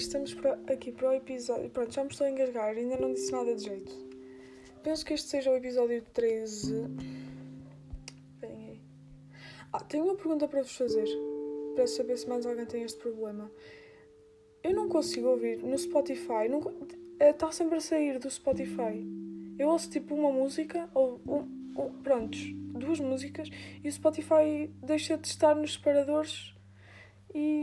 estamos aqui para o episódio. Pronto, já me estou a engasgar, ainda não disse nada de jeito. Penso que este seja o episódio 13. Bem aí. Ah, tenho uma pergunta para vos fazer. Para saber se mais alguém tem este problema. Eu não consigo ouvir no Spotify. Não, está sempre a sair do Spotify. Eu ouço tipo uma música, ou um, um, prontos, duas músicas, e o Spotify deixa de estar nos separadores e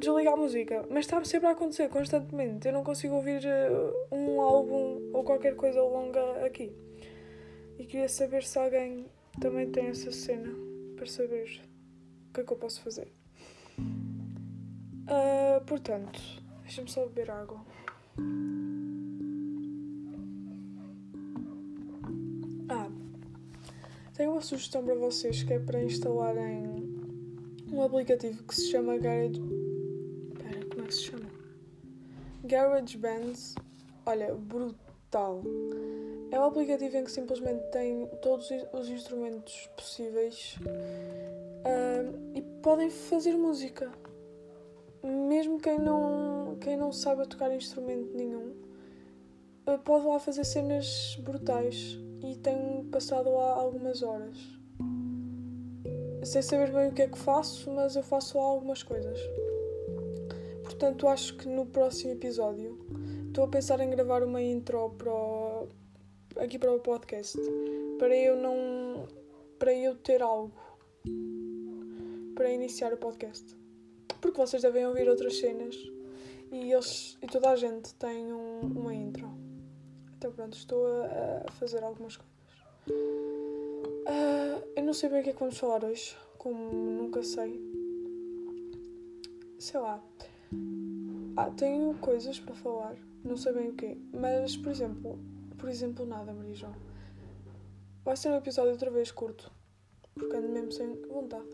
desliga a música. Mas está sempre a acontecer constantemente. Eu não consigo ouvir uh, um álbum ou qualquer coisa longa aqui. E queria saber se alguém também tem essa cena para saber o que é que eu posso fazer. Uh, portanto, deixa-me só beber água. Ah, tenho uma sugestão para vocês que é para instalarem um aplicativo que se chama Garage. GarageBand. Olha, brutal. É um aplicativo em que simplesmente tem todos os instrumentos possíveis e podem fazer música. Mesmo quem não, quem não saiba tocar instrumento nenhum, uh, pode lá fazer cenas brutais e tenho passado lá algumas horas sem saber bem o que é que faço, mas eu faço algumas coisas. Portanto, acho que no próximo episódio estou a pensar em gravar uma intro para o, aqui para o podcast para eu não para eu ter algo para iniciar o podcast porque vocês devem ouvir outras cenas e eles e toda a gente tem um, uma intro então pronto estou a, a fazer algumas coisas Uh, eu não sei bem o que é que vamos falar hoje, como nunca sei. Sei lá. Ah, tenho coisas para falar, não sei bem o quê. Mas, por exemplo, por exemplo, nada, Maria João. Vai ser um episódio outra vez curto, porque ando mesmo sem vontade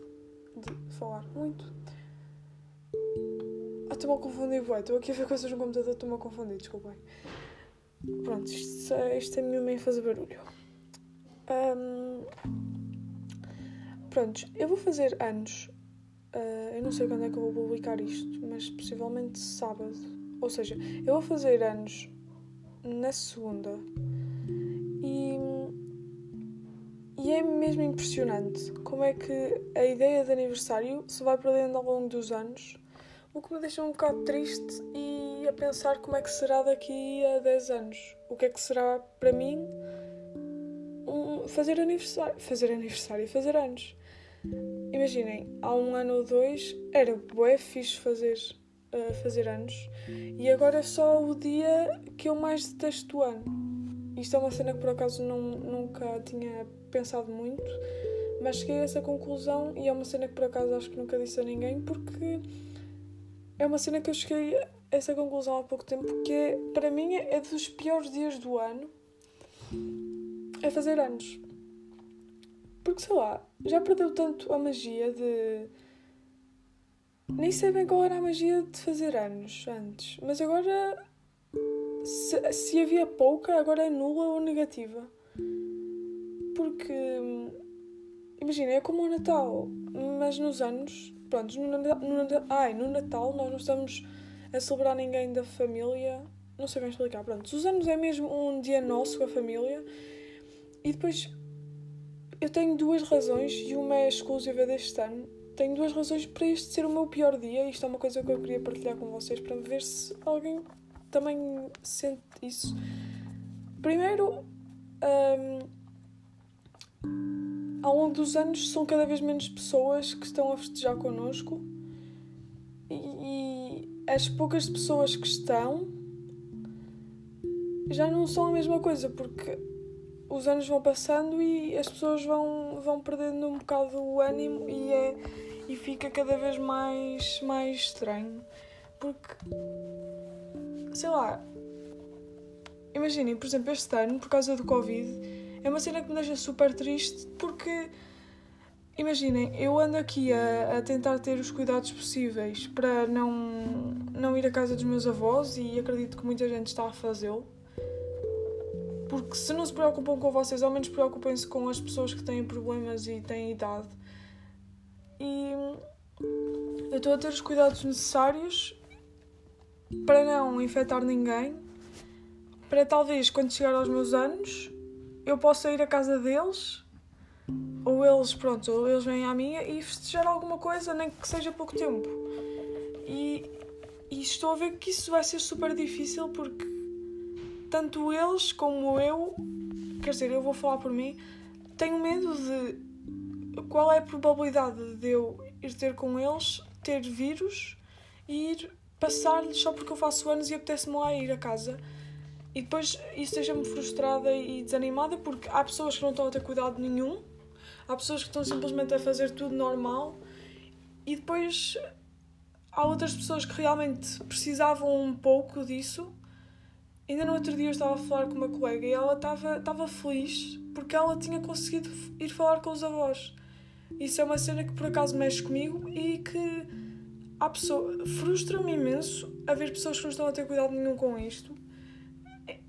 de falar muito. Ah, estou-me a confundir, bué. Estou aqui a ver coisas no computador, estou-me a confundir, desculpem. Pronto, isto, isto é minha mãe fazer barulho. Um, pronto, eu vou fazer anos. Uh, eu não sei quando é que eu vou publicar isto, mas possivelmente sábado. Ou seja, eu vou fazer anos na segunda. E, e é mesmo impressionante como é que a ideia de aniversário se vai perdendo ao longo dos anos, o que me deixa um bocado triste e a pensar como é que será daqui a 10 anos. O que é que será para mim fazer aniversário, fazer aniversário, fazer anos. Imaginem, há um ano ou dois era bué fixe fazer, uh, fazer anos e agora é só o dia que eu mais detesto do ano. Isto é uma cena que por acaso não, nunca tinha pensado muito, mas cheguei a essa conclusão e é uma cena que por acaso acho que nunca disse a ninguém porque é uma cena que eu cheguei a essa conclusão há pouco tempo que é, para mim é dos piores dias do ano é fazer anos. Porque sei lá, já perdeu tanto a magia de. Nem sei bem qual era a magia de fazer anos antes, mas agora. Se, se havia pouca, agora é nula ou negativa. Porque. Imagina, é como o Natal, mas nos anos. Pronto, no, no, ai, no Natal nós não estamos a celebrar ninguém da família. Não sei bem explicar. Pronto, os anos é mesmo um dia nosso com a família e depois eu tenho duas razões e uma é exclusiva deste ano. Tenho duas razões para este ser o meu pior dia. Isto é uma coisa que eu queria partilhar com vocês para ver se alguém também sente isso. Primeiro, um, ao longo dos anos são cada vez menos pessoas que estão a festejar connosco e, e as poucas pessoas que estão já não são a mesma coisa porque os anos vão passando e as pessoas vão, vão perdendo um bocado o ânimo e, é, e fica cada vez mais, mais estranho. Porque, sei lá, imaginem, por exemplo, este ano, por causa do Covid, é uma cena que me deixa super triste porque, imaginem, eu ando aqui a, a tentar ter os cuidados possíveis para não, não ir à casa dos meus avós e acredito que muita gente está a fazê-lo porque se não se preocupam com vocês, ao menos preocupem-se com as pessoas que têm problemas e têm idade. E eu estou a ter os cuidados necessários para não infectar ninguém, para talvez quando chegar aos meus anos eu possa ir à casa deles, ou eles, pronto, ou eles vêm à minha e festejar alguma coisa, nem que seja pouco tempo. E, e estou a ver que isso vai ser super difícil porque tanto eles como eu, quer dizer, eu vou falar por mim, tenho medo de qual é a probabilidade de eu ir ter com eles, ter vírus e ir passar-lhes só porque eu faço anos e apetece-me lá ir a casa. E depois isso deixa-me frustrada e desanimada porque há pessoas que não estão a ter cuidado nenhum, há pessoas que estão simplesmente a fazer tudo normal e depois há outras pessoas que realmente precisavam um pouco disso. Ainda no outro dia eu estava a falar com uma colega e ela estava, estava feliz porque ela tinha conseguido ir falar com os avós. Isso é uma cena que por acaso mexe comigo e que há pessoas. frustra-me imenso a ver pessoas que não estão a ter cuidado nenhum com isto.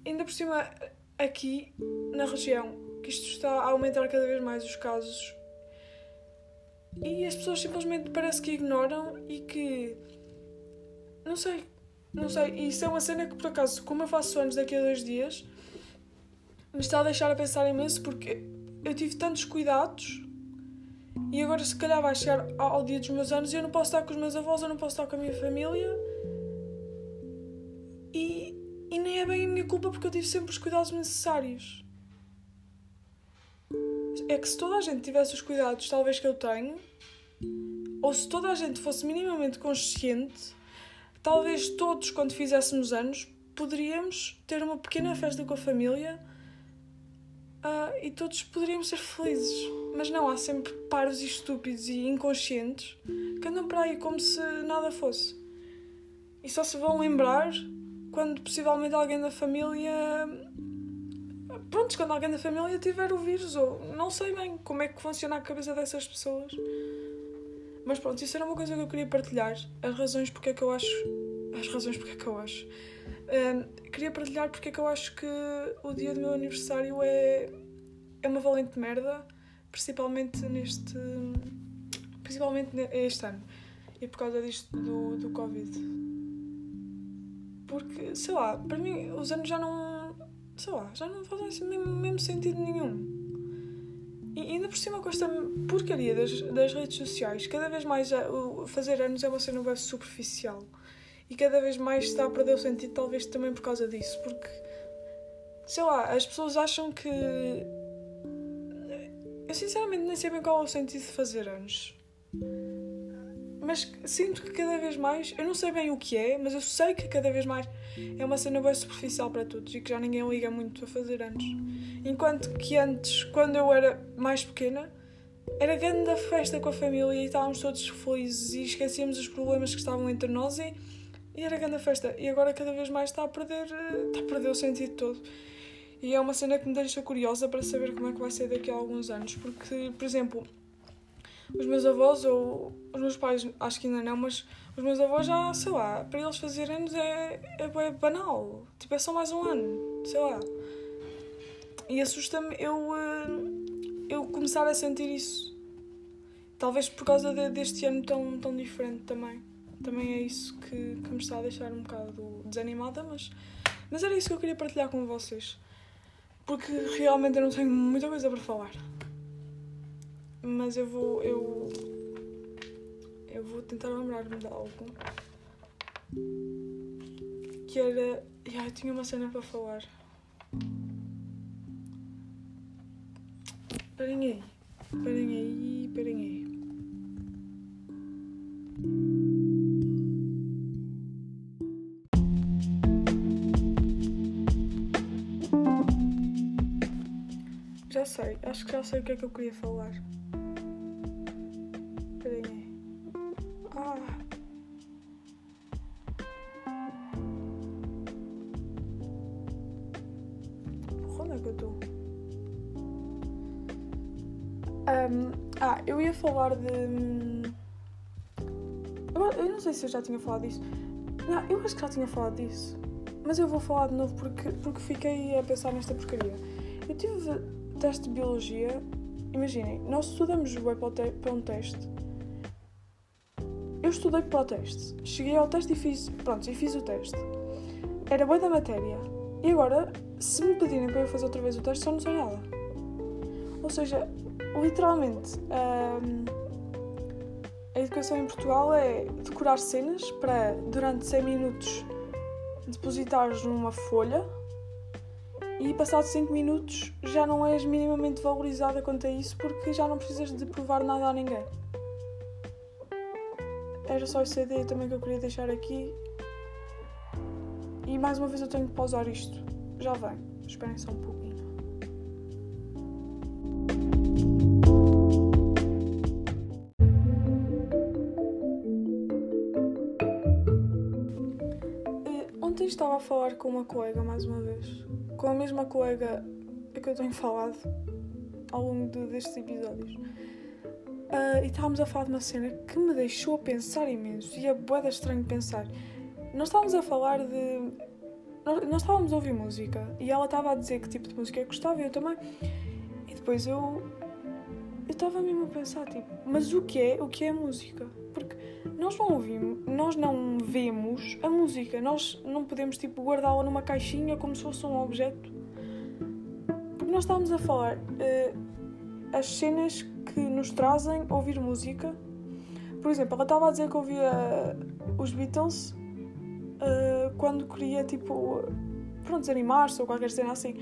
Ainda por cima, aqui na região, que isto está a aumentar cada vez mais os casos. E as pessoas simplesmente parece que ignoram e que. Não sei. Não sei. Isso é uma cena que por acaso, como eu faço anos daqui a dois dias, me está a deixar a pensar imenso porque eu tive tantos cuidados e agora, se calhar, vai chegar ao dia dos meus anos e eu não posso estar com os meus avós, eu não posso estar com a minha família. E, e nem é bem a minha culpa porque eu tive sempre os cuidados necessários. É que se toda a gente tivesse os cuidados, talvez que eu tenho, ou se toda a gente fosse minimamente consciente, talvez todos, quando fizéssemos anos, poderíamos ter uma pequena festa com a família uh, e todos poderíamos ser felizes. Mas não, há sempre paros e estúpidos e inconscientes que andam para aí como se nada fosse. E só se vão lembrar quando possivelmente alguém da família. Pronto, quando alguém da família tiver o vírus, ou não sei bem como é que funciona a cabeça dessas pessoas. Mas pronto, isso era uma coisa que eu queria partilhar. As razões porque é que eu acho. As razões porque é que eu acho. Um, queria partilhar porque é que eu acho que o dia do meu aniversário é, é uma valente merda, principalmente neste. principalmente este ano. E por causa disto do, do Covid. Porque, sei lá, para mim os anos já não. sei lá, já não fazem assim mesmo, mesmo sentido nenhum. E ainda por cima com esta porcaria das, das redes sociais, cada vez mais o fazer anos é uma cena web superficial e cada vez mais está a perder o sentido, talvez também por causa disso, porque sei lá, as pessoas acham que. Eu sinceramente nem sei bem qual é o sentido de fazer anos. Mas sinto que cada vez mais, eu não sei bem o que é, mas eu sei que cada vez mais é uma cena bem superficial para todos e que já ninguém liga muito a fazer anos. Enquanto que antes, quando eu era mais pequena, era grande a festa com a família e estávamos todos felizes e esquecíamos os problemas que estavam entre nós e e era grande a festa. E agora cada vez mais está a perder, está a perder o sentido todo. E é uma cena que me deixa curiosa para saber como é que vai ser daqui a alguns anos. Porque, por exemplo, os meus avós ou os meus pais, acho que ainda não, mas os meus avós já, sei lá, para eles fazerem anos é, é, é banal. Tipo, é só mais um ano, sei lá. E assusta-me eu, eh, eu começar a sentir isso. Talvez por causa de, deste ano tão, tão diferente também também é isso que, que me está a deixar um bocado desanimada, mas, mas era isso que eu queria partilhar com vocês. Porque realmente eu não tenho muita coisa para falar. Mas eu vou. Eu, eu vou tentar lembrar-me de algo. Que era. Yeah, eu tinha uma cena para falar. Esperem aí. Esperem aí, esperem aí. sei, acho que já sei o que é que eu queria falar. Falar de. Eu, eu não sei se eu já tinha falado disso. Não, eu acho que já tinha falado disso. Mas eu vou falar de novo porque, porque fiquei a pensar nesta porcaria. Eu tive teste de biologia, imaginem, nós estudamos o para um teste. Eu estudei para o teste. Cheguei ao teste e fiz. Pronto, e fiz o teste. Era boa da matéria. E agora, se me pedirem para eu fazer outra vez o teste, só não sei nada. Ou seja, literalmente, hum, a educação em Portugal é decorar cenas para, durante 100 minutos, depositares numa folha e passado 5 minutos já não és minimamente valorizada quanto a isso porque já não precisas de provar nada a ninguém. Era só essa ideia também que eu queria deixar aqui. E mais uma vez eu tenho que pausar isto. Já vem. Esperem só um pouquinho. A falar com uma colega mais uma vez com a mesma colega que eu tenho falado ao longo de, destes episódios. Uh, e estávamos a falar de uma cena que me deixou a pensar imenso e é boeda estranho pensar. Nós estávamos a falar de. Nós, nós estávamos a ouvir música e ela estava a dizer que tipo de música que gostava e eu também. E depois eu. Eu estava mesmo a pensar, tipo, mas o que é? O que é música? Porque nós não ouvimos, nós não vemos a música, nós não podemos tipo guardá-la numa caixinha como se fosse um objeto. Porque nós estávamos a falar uh, as cenas que nos trazem ouvir música. Por exemplo, ela estava a dizer que ouvia os Beatles uh, quando queria tipo pronto, animar-se ou qualquer cena assim.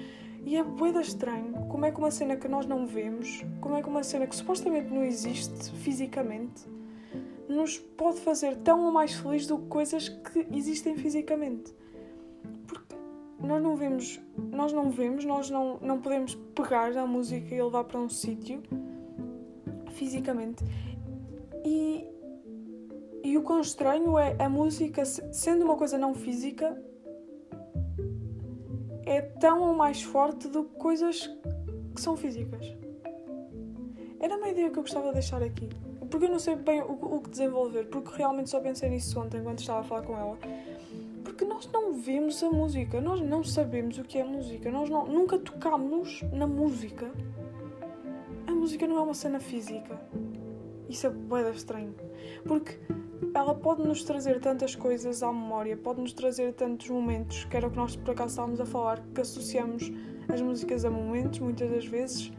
E é boeda estranho como é que uma cena que nós não vemos, como é que uma cena que supostamente não existe fisicamente, nos pode fazer tão ou mais feliz do que coisas que existem fisicamente. Porque nós não vemos, nós não vemos, nós não, não podemos pegar a música e levar para um sítio fisicamente. E, e o quão estranho é a música, sendo uma coisa não física, é tão ou mais forte do que coisas que são físicas. Era uma ideia que eu gostava de deixar aqui porque eu não sei bem o, o que desenvolver, porque realmente só pensei nisso ontem quando estava a falar com ela. Porque nós não vemos a música, nós não sabemos o que é música, nós não, nunca tocamos na música. A música não é uma cena física. Isso é bem estranho. Porque ela pode nos trazer tantas coisas à memória, pode nos trazer tantos momentos, que era o que nós por acaso estávamos a falar, que associamos as músicas a momentos, muitas das vezes.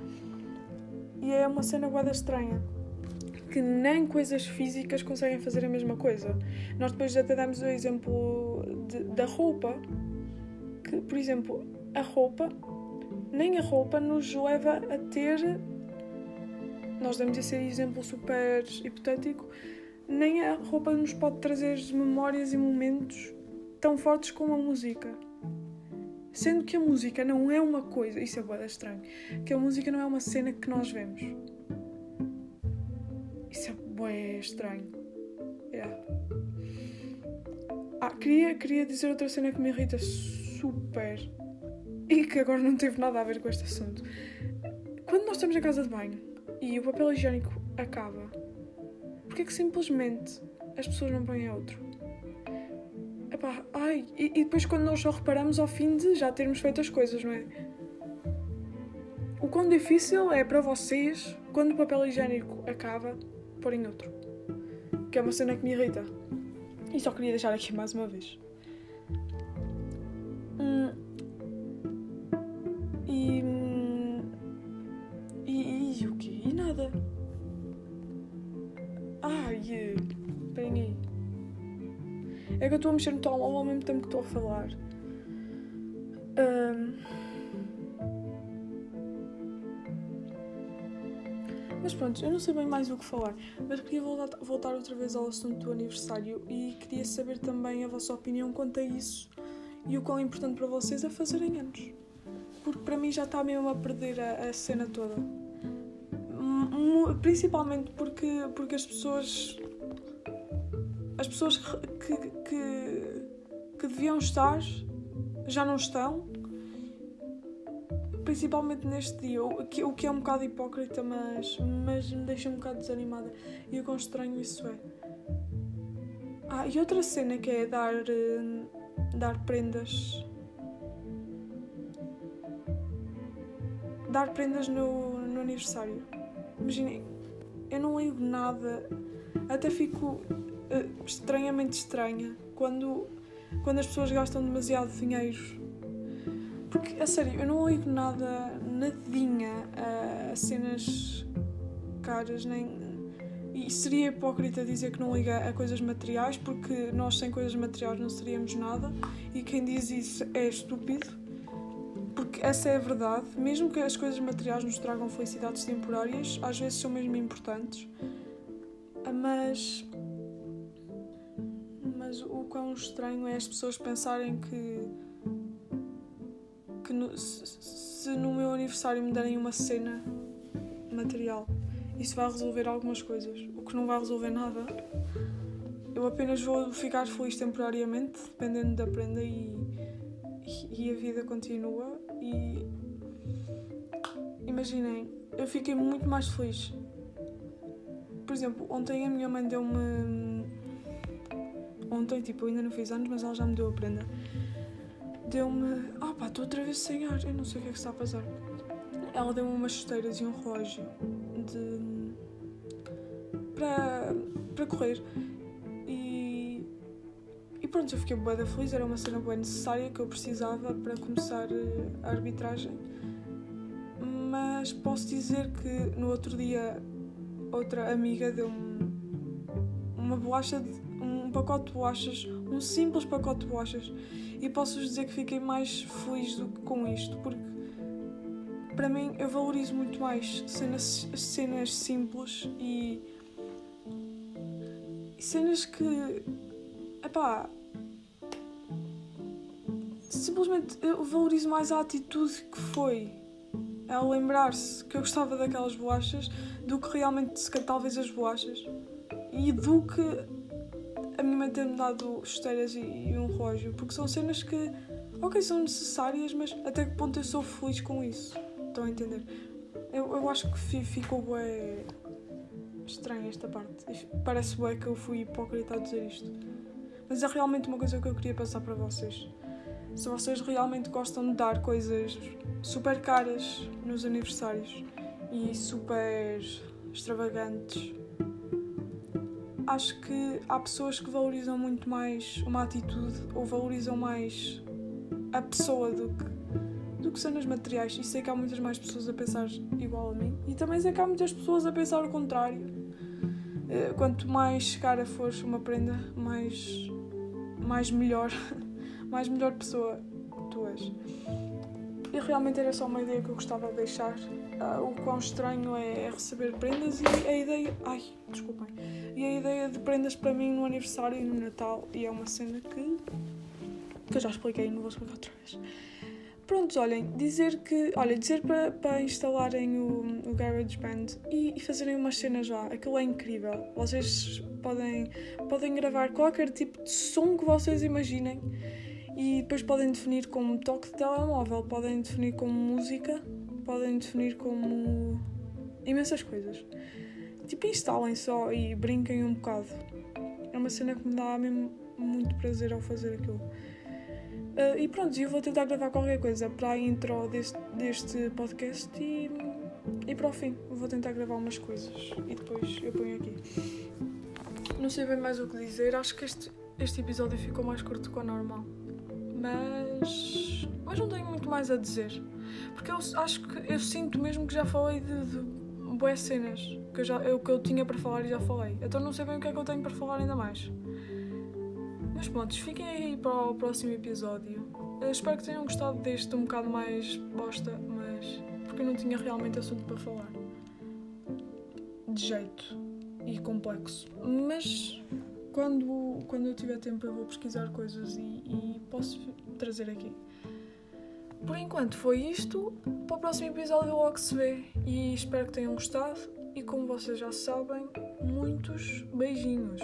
E é uma cena bem estranha que nem coisas físicas conseguem fazer a mesma coisa. Nós depois até damos o exemplo de, da roupa, que, por exemplo, a roupa, nem a roupa nos leva a ter. Nós damos esse exemplo super hipotético, nem a roupa nos pode trazer memórias e momentos tão fortes como a música. Sendo que a música não é uma coisa, isso é boa estranho, que a música não é uma cena que nós vemos. Isso é estranho. Yeah. Ah, queria, queria dizer outra cena que me irrita super e que agora não teve nada a ver com este assunto. Quando nós estamos na casa de banho e o papel higiênico acaba, porque é que simplesmente as pessoas não põem outro? Epá, ai, e, e depois quando nós só reparamos ao fim de já termos feito as coisas, não é? O quão difícil é para vocês, quando o papel higiênico acaba, pôr em outro. Que é uma cena que me irrita. E só queria deixar aqui mais uma vez. Hum. E, e, e, o quê? E nada. Ai, esperem aí. É que eu estou a mexer no telemóvel ao mesmo tempo que estou a falar. Um, Mas pronto, eu não sei bem mais o que falar, mas queria voltar, outra vez ao assunto do aniversário e queria saber também a vossa opinião quanto a isso e o quão importante para vocês é fazerem anos. Porque para mim já está mesmo a perder a, a cena toda. Principalmente porque, porque as pessoas. As pessoas que, que, que deviam estar já não estão principalmente neste dia, o que, é um bocado hipócrita, mas, mas me deixa um bocado desanimada. E o quão estranho isso é. Ah, e outra cena que é dar, uh, dar prendas. Dar prendas no, no aniversário. Imaginem, eu não ligo nada, até fico. uh, estranhamente estranha quando, quando as pessoas gastam demasiado dinheiro. Porque, a sério, eu não ligo nada, nadinha a cenas caras, nem. E seria hipócrita dizer que não liga a coisas materiais, porque nós sem coisas materiais não seríamos nada, e quem diz isso é estúpido, porque essa é a verdade. Mesmo que as coisas materiais nos tragam felicidades temporárias, às vezes são mesmo importantes. Mas. Mas o quão estranho é as pessoas pensarem que. Que no, se, se no meu aniversário me derem uma cena material, isso vai resolver algumas coisas. O que não vai resolver nada. Eu apenas vou ficar feliz temporariamente, dependendo da prenda, e, e a vida continua. E imaginem, eu fiquei muito mais feliz por exemplo, ontem a minha mãe deu-me. Ontem, tipo, eu ainda não fiz anos, mas ela já me deu a prenda. Deu-me. Ah, pá, estou outra vez sem ar, eu não sei o que é que está a passar. Ela deu-me umas chuteiras e um relógio de. para. para correr. E. E pronto, eu fiquei boa feliz, era uma cena boa necessária que eu precisava para começar eh, a arbitragem. Mas posso dizer que no outro dia outra amiga deu-me uma bolacha, de, um pacote de bolachas, um simples pacote de bolachas. E posso-vos dizer que fiquei mais feliz do que com isto, porque para mim eu valorizo muito mais cenas, cenas simples e, cenas que. Epá, simplesmente eu valorizo mais a atitude que foi ao lembrar-se que eu gostava daquelas bolachas do que realmente se talvez as bolachas e do que a minha mãe ter-me dado chuteiras e, e, um relógio, porque são cenas que, ok, são necessárias, mas até que ponto eu sou feliz com isso? Estão a entender? Eu, eu acho que ficou bem estranha esta parte. Parece bem que eu fui hipócrita a dizer isto. Mas é realmente uma coisa que eu queria passar para vocês. Se vocês realmente gostam de dar coisas super caras nos aniversários e super extravagantes, acho que há pessoas que valorizam muito mais uma atitude ou valorizam mais a pessoa do que, do que cenas materiais. E sei que há muitas mais pessoas a pensar igual a mim. E também sei que há muitas pessoas a pensar o contrário. Eh, quanto mais cara for uma prenda, mais, mais melhor mais melhor pessoa tu és. E realmente era só uma ideia que eu gostava de deixar. Uh, o quão estranho é, é, receber prendas e a ideia. Ai, desculpem. E a ideia de prendas para mim no aniversário e no Natal. E é uma cena que. que eu já expliquei, não vou explicar outra vez. Prontos, olhem, dizer que. Olha, dizer para, para instalarem o, o GarageBand e, e fazerem umas cenas lá. Aquilo é incrível. Vocês podem, podem gravar qualquer tipo de som que vocês imaginem e depois podem definir como toque de telemóvel, podem definir como música, podem definir como imensas coisas. Tipo, instalem só e brinquem um bocado. É uma cena que me dá mesmo muito prazer ao fazer aquilo. Uh, e pronto, eu vou tentar gravar qualquer coisa para a intro deste, deste podcast e, e para o fim. Vou tentar gravar umas coisas e depois eu ponho aqui. Não sei bem mais o que dizer, acho que este, este episódio ficou mais curto que o normal mas. Mas não tenho muito mais a dizer. Porque eu acho que eu sinto mesmo que já falei de, de boas cenas. Que eu já, eu, que eu tinha para falar e já falei. Então não sei bem o que é que eu tenho para falar ainda mais. Mas pronto, fiquem aí para o próximo episódio. Eu espero que tenham gostado deste um bocado mais bosta, mas. porque eu não tinha realmente assunto para falar. De jeito. E complexo. Mas quando, quando eu tiver tempo eu vou pesquisar coisas e, e posso trazer aqui. Por enquanto foi isto. Para o próximo episódio logo se vê. E espero que tenham gostado. E como vocês já sabem, muitos beijinhos.